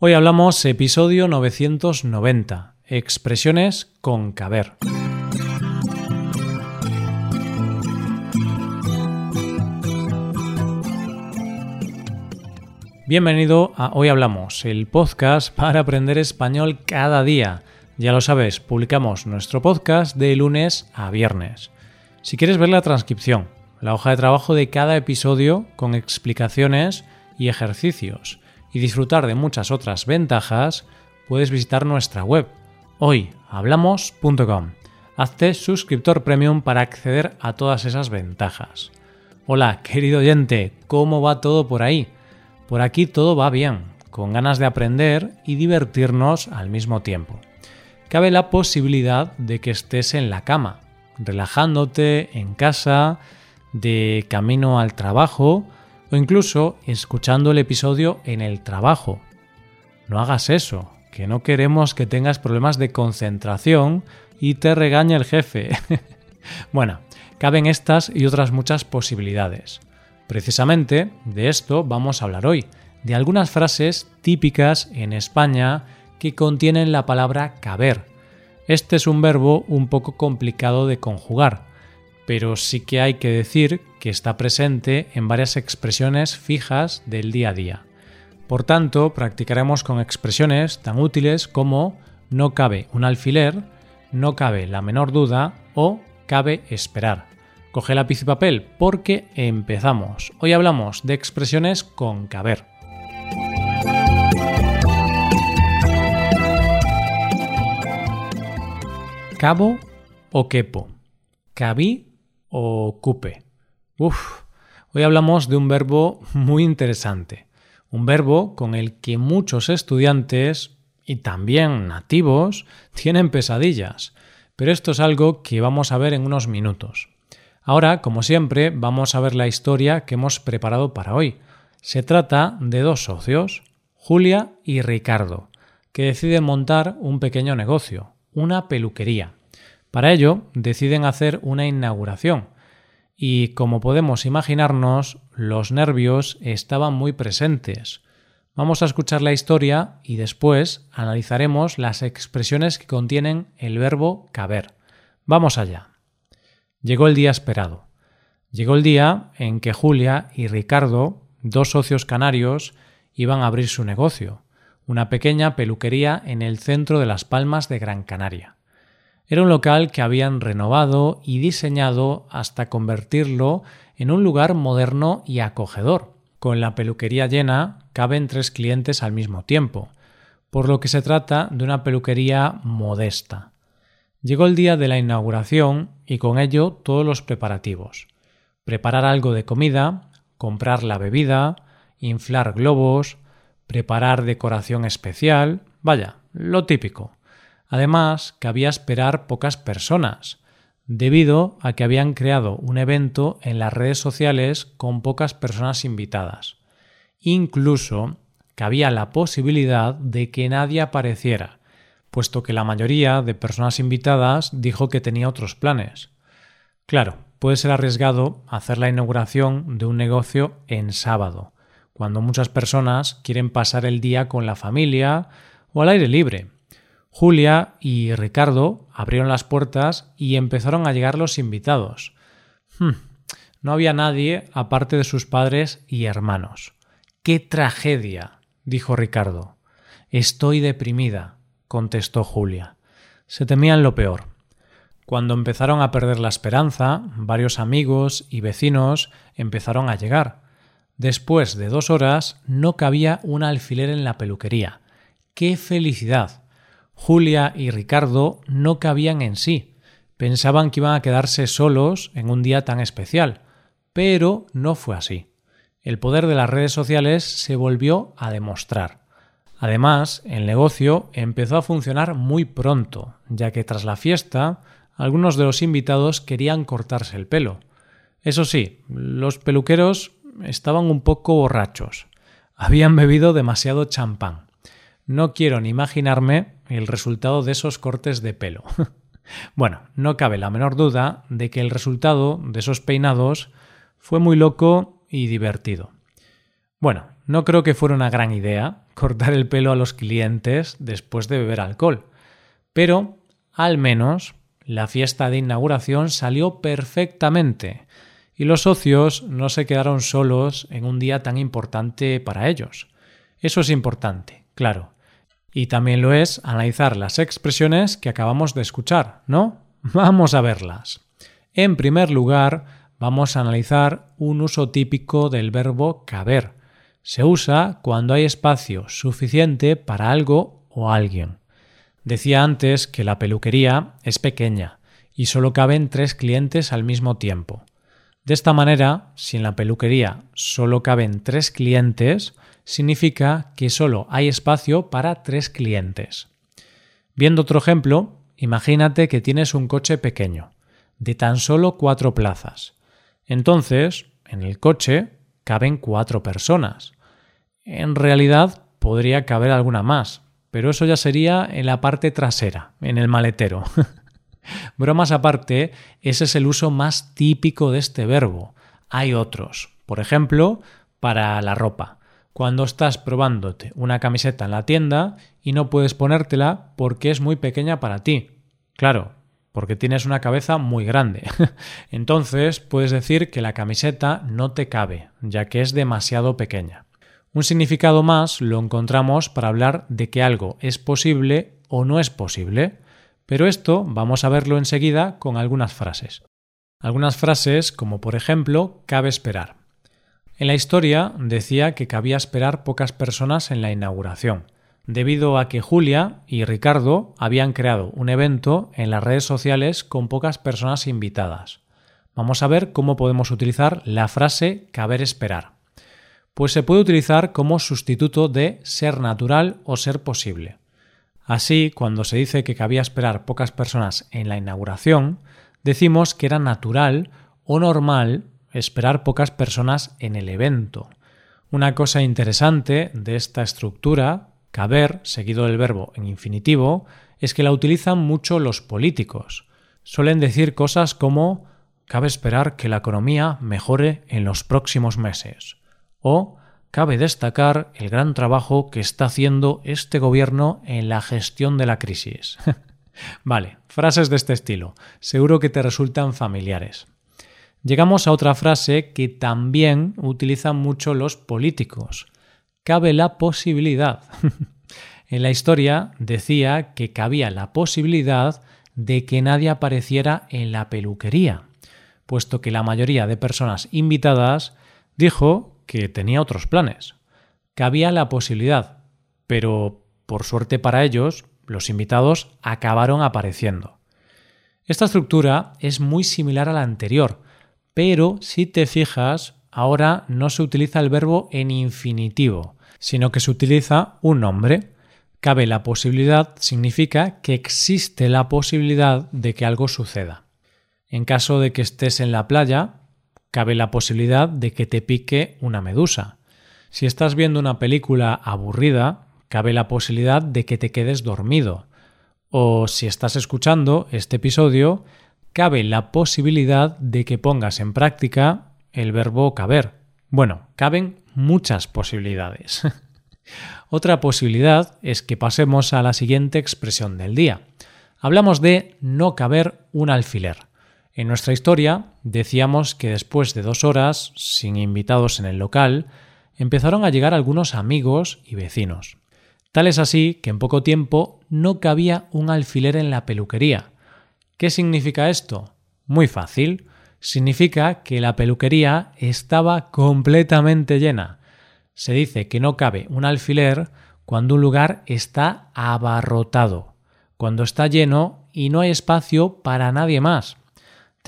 Hoy hablamos episodio 990, expresiones con caber. Bienvenido a Hoy Hablamos, el podcast para aprender español cada día. Ya lo sabes, publicamos nuestro podcast de lunes a viernes. Si quieres ver la transcripción, la hoja de trabajo de cada episodio con explicaciones y ejercicios, y disfrutar de muchas otras ventajas, puedes visitar nuestra web hoyhablamos.com. Hazte suscriptor premium para acceder a todas esas ventajas. Hola, querido oyente, ¿cómo va todo por ahí? Por aquí todo va bien, con ganas de aprender y divertirnos al mismo tiempo. Cabe la posibilidad de que estés en la cama, relajándote en casa, de camino al trabajo o incluso escuchando el episodio en el trabajo. No hagas eso, que no queremos que tengas problemas de concentración y te regañe el jefe. bueno, caben estas y otras muchas posibilidades. Precisamente de esto vamos a hablar hoy, de algunas frases típicas en España que contienen la palabra caber. Este es un verbo un poco complicado de conjugar, pero sí que hay que decir que está presente en varias expresiones fijas del día a día. Por tanto, practicaremos con expresiones tan útiles como no cabe un alfiler, no cabe la menor duda o cabe esperar. Coge lápiz y papel porque empezamos. Hoy hablamos de expresiones con caber. Cabo o quepo. Cabí o cupe. Uf, hoy hablamos de un verbo muy interesante, un verbo con el que muchos estudiantes y también nativos tienen pesadillas, pero esto es algo que vamos a ver en unos minutos. Ahora, como siempre, vamos a ver la historia que hemos preparado para hoy. Se trata de dos socios, Julia y Ricardo, que deciden montar un pequeño negocio, una peluquería. Para ello, deciden hacer una inauguración, y como podemos imaginarnos, los nervios estaban muy presentes. Vamos a escuchar la historia y después analizaremos las expresiones que contienen el verbo caber. Vamos allá. Llegó el día esperado. Llegó el día en que Julia y Ricardo, dos socios canarios, iban a abrir su negocio, una pequeña peluquería en el centro de las Palmas de Gran Canaria. Era un local que habían renovado y diseñado hasta convertirlo en un lugar moderno y acogedor. Con la peluquería llena caben tres clientes al mismo tiempo, por lo que se trata de una peluquería modesta. Llegó el día de la inauguración y con ello todos los preparativos. Preparar algo de comida, comprar la bebida, inflar globos, preparar decoración especial, vaya, lo típico. Además, cabía esperar pocas personas, debido a que habían creado un evento en las redes sociales con pocas personas invitadas. Incluso cabía la posibilidad de que nadie apareciera, puesto que la mayoría de personas invitadas dijo que tenía otros planes. Claro, puede ser arriesgado hacer la inauguración de un negocio en sábado, cuando muchas personas quieren pasar el día con la familia o al aire libre. Julia y Ricardo abrieron las puertas y empezaron a llegar los invitados. Hmm, no había nadie aparte de sus padres y hermanos. ¡Qué tragedia! dijo Ricardo. Estoy deprimida, contestó Julia. Se temían lo peor. Cuando empezaron a perder la esperanza, varios amigos y vecinos empezaron a llegar. Después de dos horas no cabía un alfiler en la peluquería. ¡Qué felicidad! Julia y Ricardo no cabían en sí. Pensaban que iban a quedarse solos en un día tan especial, pero no fue así. El poder de las redes sociales se volvió a demostrar. Además, el negocio empezó a funcionar muy pronto, ya que tras la fiesta algunos de los invitados querían cortarse el pelo. Eso sí, los peluqueros estaban un poco borrachos. Habían bebido demasiado champán. No quiero ni imaginarme el resultado de esos cortes de pelo. bueno, no cabe la menor duda de que el resultado de esos peinados fue muy loco y divertido. Bueno, no creo que fuera una gran idea cortar el pelo a los clientes después de beber alcohol. Pero, al menos, la fiesta de inauguración salió perfectamente y los socios no se quedaron solos en un día tan importante para ellos. Eso es importante, claro. Y también lo es analizar las expresiones que acabamos de escuchar, ¿no? Vamos a verlas. En primer lugar, vamos a analizar un uso típico del verbo caber. Se usa cuando hay espacio suficiente para algo o alguien. Decía antes que la peluquería es pequeña y solo caben tres clientes al mismo tiempo. De esta manera, si en la peluquería solo caben tres clientes, significa que solo hay espacio para tres clientes. Viendo otro ejemplo, imagínate que tienes un coche pequeño, de tan solo cuatro plazas. Entonces, en el coche caben cuatro personas. En realidad podría caber alguna más, pero eso ya sería en la parte trasera, en el maletero. Bromas aparte, ese es el uso más típico de este verbo. Hay otros. Por ejemplo, para la ropa cuando estás probándote una camiseta en la tienda y no puedes ponértela porque es muy pequeña para ti. Claro, porque tienes una cabeza muy grande. Entonces puedes decir que la camiseta no te cabe, ya que es demasiado pequeña. Un significado más lo encontramos para hablar de que algo es posible o no es posible, pero esto vamos a verlo enseguida con algunas frases. Algunas frases como por ejemplo cabe esperar. En la historia decía que cabía esperar pocas personas en la inauguración, debido a que Julia y Ricardo habían creado un evento en las redes sociales con pocas personas invitadas. Vamos a ver cómo podemos utilizar la frase caber esperar. Pues se puede utilizar como sustituto de ser natural o ser posible. Así, cuando se dice que cabía esperar pocas personas en la inauguración, decimos que era natural o normal esperar pocas personas en el evento. Una cosa interesante de esta estructura, caber, seguido del verbo en infinitivo, es que la utilizan mucho los políticos. Suelen decir cosas como cabe esperar que la economía mejore en los próximos meses o cabe destacar el gran trabajo que está haciendo este gobierno en la gestión de la crisis. vale, frases de este estilo. Seguro que te resultan familiares. Llegamos a otra frase que también utilizan mucho los políticos. Cabe la posibilidad. en la historia decía que cabía la posibilidad de que nadie apareciera en la peluquería, puesto que la mayoría de personas invitadas dijo que tenía otros planes. Cabía la posibilidad, pero por suerte para ellos, los invitados acabaron apareciendo. Esta estructura es muy similar a la anterior, pero si te fijas, ahora no se utiliza el verbo en infinitivo, sino que se utiliza un nombre. Cabe la posibilidad significa que existe la posibilidad de que algo suceda. En caso de que estés en la playa, cabe la posibilidad de que te pique una medusa. Si estás viendo una película aburrida, cabe la posibilidad de que te quedes dormido. O si estás escuchando este episodio, cabe la posibilidad de que pongas en práctica el verbo caber. Bueno, caben muchas posibilidades. Otra posibilidad es que pasemos a la siguiente expresión del día. Hablamos de no caber un alfiler. En nuestra historia decíamos que después de dos horas, sin invitados en el local, empezaron a llegar algunos amigos y vecinos. Tal es así que en poco tiempo no cabía un alfiler en la peluquería, ¿Qué significa esto? Muy fácil. Significa que la peluquería estaba completamente llena. Se dice que no cabe un alfiler cuando un lugar está abarrotado, cuando está lleno y no hay espacio para nadie más.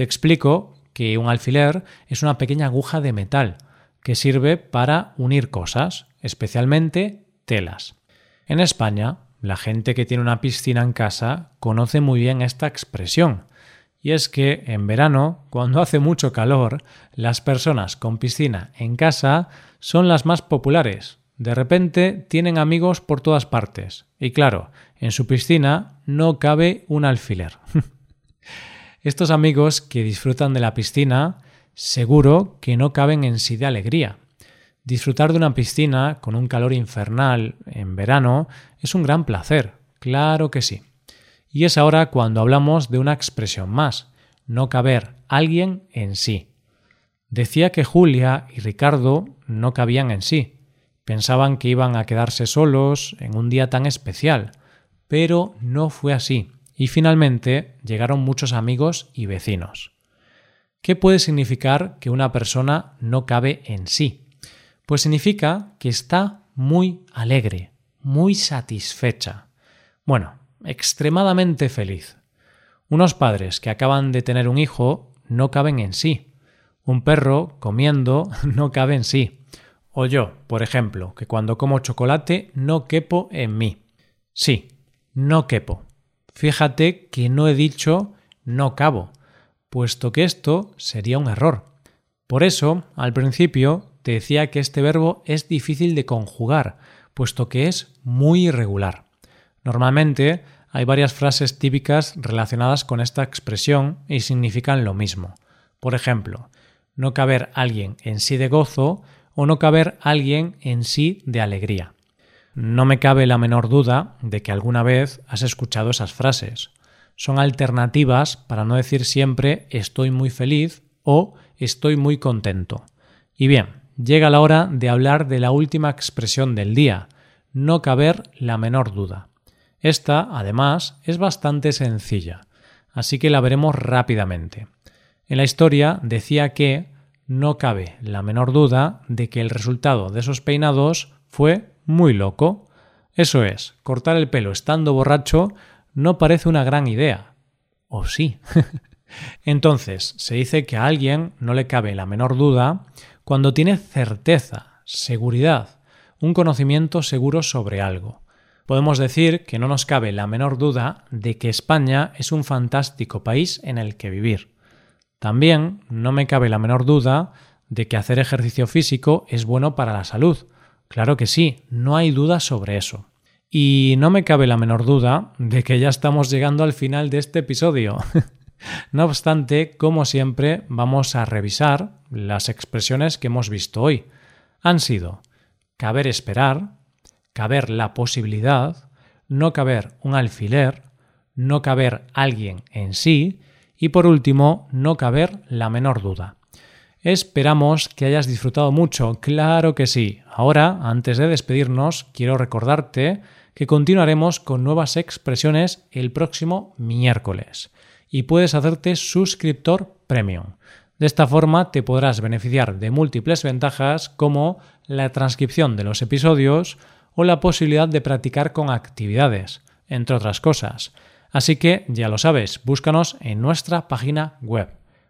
Te explico que un alfiler es una pequeña aguja de metal que sirve para unir cosas, especialmente telas. En España, la gente que tiene una piscina en casa conoce muy bien esta expresión. Y es que en verano, cuando hace mucho calor, las personas con piscina en casa son las más populares. De repente tienen amigos por todas partes. Y claro, en su piscina no cabe un alfiler. Estos amigos que disfrutan de la piscina seguro que no caben en sí de alegría. Disfrutar de una piscina con un calor infernal en verano es un gran placer, claro que sí. Y es ahora cuando hablamos de una expresión más, no caber alguien en sí. Decía que Julia y Ricardo no cabían en sí. Pensaban que iban a quedarse solos en un día tan especial, pero no fue así, y finalmente llegaron muchos amigos y vecinos. ¿Qué puede significar que una persona no cabe en sí? Pues significa que está muy alegre, muy satisfecha. Bueno, extremadamente feliz. Unos padres que acaban de tener un hijo no caben en sí. Un perro comiendo no cabe en sí. O yo, por ejemplo, que cuando como chocolate no quepo en mí. Sí, no quepo. Fíjate que no he dicho no cabo, puesto que esto sería un error. Por eso, al principio, te decía que este verbo es difícil de conjugar, puesto que es muy irregular. Normalmente hay varias frases típicas relacionadas con esta expresión y significan lo mismo. Por ejemplo, no caber alguien en sí de gozo o no caber alguien en sí de alegría. No me cabe la menor duda de que alguna vez has escuchado esas frases. Son alternativas para no decir siempre estoy muy feliz o estoy muy contento. Y bien, llega la hora de hablar de la última expresión del día, no caber la menor duda. Esta, además, es bastante sencilla, así que la veremos rápidamente. En la historia decía que no cabe la menor duda de que el resultado de esos peinados fue muy loco. Eso es, cortar el pelo estando borracho no parece una gran idea. ¿O sí? Entonces, se dice que a alguien no le cabe la menor duda cuando tiene certeza, seguridad, un conocimiento seguro sobre algo. Podemos decir que no nos cabe la menor duda de que España es un fantástico país en el que vivir. También no me cabe la menor duda de que hacer ejercicio físico es bueno para la salud. Claro que sí, no hay duda sobre eso. Y no me cabe la menor duda de que ya estamos llegando al final de este episodio. No obstante, como siempre, vamos a revisar las expresiones que hemos visto hoy. Han sido caber esperar, caber la posibilidad, no caber un alfiler, no caber alguien en sí y por último, no caber la menor duda. Esperamos que hayas disfrutado mucho, claro que sí. Ahora, antes de despedirnos, quiero recordarte que continuaremos con nuevas expresiones el próximo miércoles y puedes hacerte suscriptor premium. De esta forma te podrás beneficiar de múltiples ventajas como la transcripción de los episodios o la posibilidad de practicar con actividades, entre otras cosas. Así que ya lo sabes, búscanos en nuestra página web